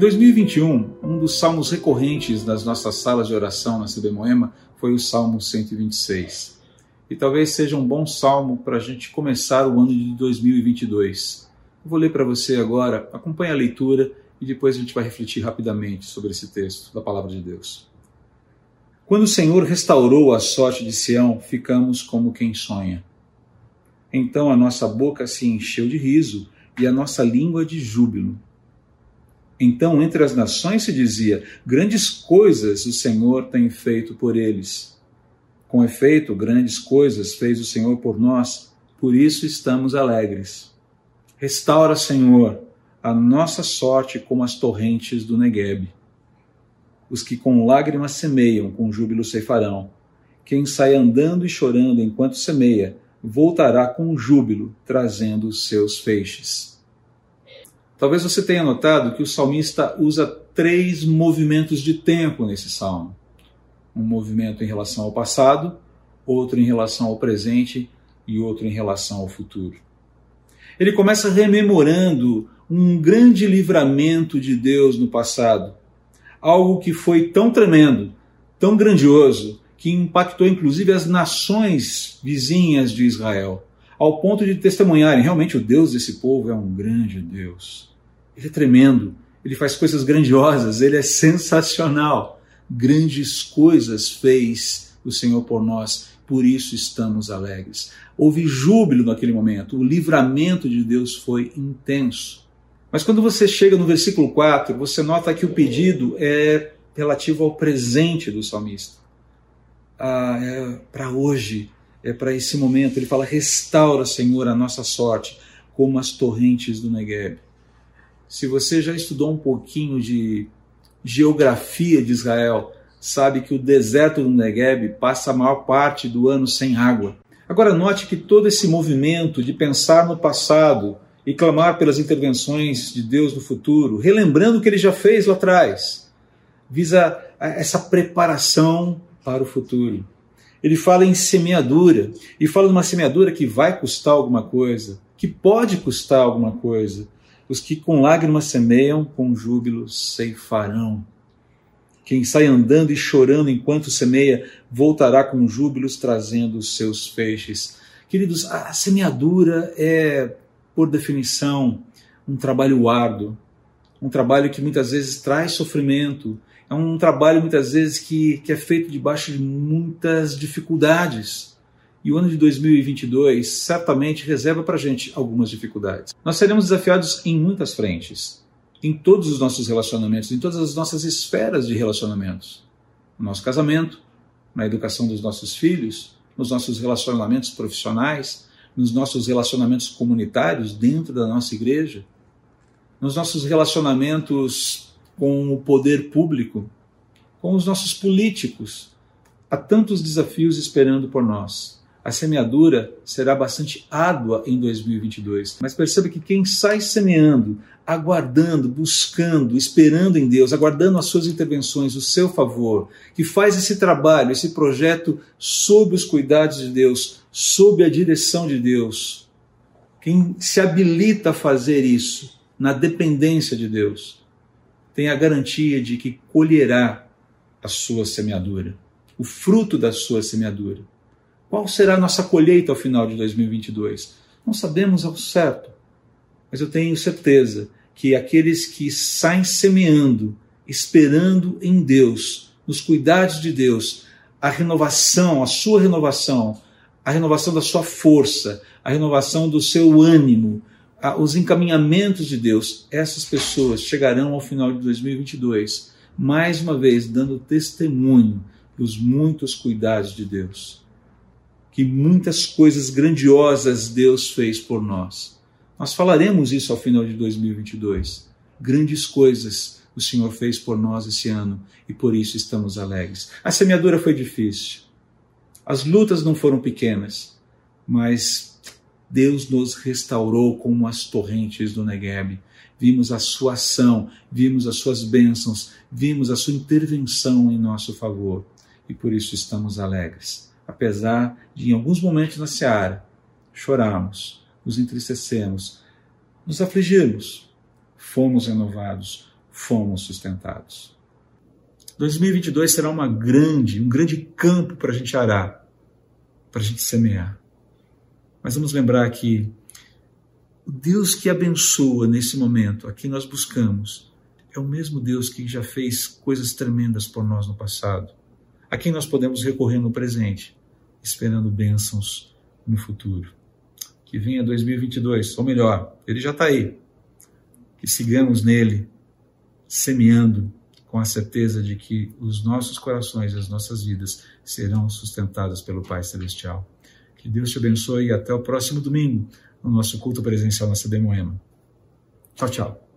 2021, um dos salmos recorrentes das nossas salas de oração na CB Moema foi o Salmo 126. E talvez seja um bom salmo para a gente começar o ano de 2022. Eu vou ler para você agora, acompanhe a leitura e depois a gente vai refletir rapidamente sobre esse texto da palavra de Deus. Quando o Senhor restaurou a sorte de Sião, ficamos como quem sonha. Então a nossa boca se encheu de riso e a nossa língua de júbilo. Então, entre as nações se dizia: Grandes coisas o Senhor tem feito por eles. Com efeito, grandes coisas fez o Senhor por nós, por isso estamos alegres. Restaura, Senhor, a nossa sorte como as torrentes do Negueb. Os que com lágrimas semeiam, com júbilo ceifarão. Quem sai andando e chorando enquanto semeia, voltará com júbilo, trazendo os seus feixes. Talvez você tenha notado que o salmista usa três movimentos de tempo nesse salmo: um movimento em relação ao passado, outro em relação ao presente e outro em relação ao futuro. Ele começa rememorando um grande livramento de Deus no passado, algo que foi tão tremendo, tão grandioso, que impactou inclusive as nações vizinhas de Israel, ao ponto de testemunharem: realmente o Deus desse povo é um grande Deus. Ele é tremendo, ele faz coisas grandiosas, ele é sensacional. Grandes coisas fez o Senhor por nós, por isso estamos alegres. Houve júbilo naquele momento, o livramento de Deus foi intenso. Mas quando você chega no versículo 4, você nota que o pedido é relativo ao presente do salmista. Ah, é para hoje, é para esse momento. Ele fala: restaura, Senhor, a nossa sorte, como as torrentes do Negueb. Se você já estudou um pouquinho de geografia de Israel, sabe que o deserto do Negev passa a maior parte do ano sem água. Agora, note que todo esse movimento de pensar no passado e clamar pelas intervenções de Deus no futuro, relembrando o que ele já fez lá atrás, visa essa preparação para o futuro. Ele fala em semeadura e fala de uma semeadura que vai custar alguma coisa, que pode custar alguma coisa os que com lágrimas semeiam, com júbilo ceifarão. Quem sai andando e chorando enquanto semeia, voltará com júbilos trazendo os seus feixes. Queridos, a semeadura é, por definição, um trabalho árduo, um trabalho que muitas vezes traz sofrimento, é um trabalho muitas vezes que, que é feito debaixo de muitas dificuldades. E o ano de 2022 certamente reserva para a gente algumas dificuldades. Nós seremos desafiados em muitas frentes, em todos os nossos relacionamentos, em todas as nossas esferas de relacionamentos. No nosso casamento, na educação dos nossos filhos, nos nossos relacionamentos profissionais, nos nossos relacionamentos comunitários dentro da nossa igreja, nos nossos relacionamentos com o poder público, com os nossos políticos. Há tantos desafios esperando por nós a semeadura será bastante árdua em 2022. Mas perceba que quem sai semeando, aguardando, buscando, esperando em Deus, aguardando as suas intervenções, o seu favor, que faz esse trabalho, esse projeto sob os cuidados de Deus, sob a direção de Deus, quem se habilita a fazer isso na dependência de Deus, tem a garantia de que colherá a sua semeadura, o fruto da sua semeadura. Qual será a nossa colheita ao final de 2022? Não sabemos ao certo, mas eu tenho certeza que aqueles que saem semeando, esperando em Deus, nos cuidados de Deus, a renovação, a sua renovação, a renovação da sua força, a renovação do seu ânimo, os encaminhamentos de Deus, essas pessoas chegarão ao final de 2022, mais uma vez dando testemunho dos muitos cuidados de Deus que muitas coisas grandiosas Deus fez por nós. Nós falaremos isso ao final de 2022. Grandes coisas o Senhor fez por nós esse ano e por isso estamos alegres. A semeadura foi difícil. As lutas não foram pequenas, mas Deus nos restaurou como as torrentes do Negueb. Vimos a sua ação, vimos as suas bênçãos, vimos a sua intervenção em nosso favor e por isso estamos alegres apesar de em alguns momentos na seara chorarmos, nos entristecemos, nos afligirmos, fomos renovados, fomos sustentados. 2022 será uma grande, um grande campo para a gente arar, para a gente semear. Mas vamos lembrar que o Deus que abençoa nesse momento, a quem nós buscamos, é o mesmo Deus que já fez coisas tremendas por nós no passado, a quem nós podemos recorrer no presente, esperando bênçãos no futuro. Que venha 2022, ou melhor, ele já está aí. Que sigamos nele, semeando com a certeza de que os nossos corações e as nossas vidas serão sustentadas pelo Pai Celestial. Que Deus te abençoe e até o próximo domingo no nosso culto presencial na CB Moema. Tchau, tchau.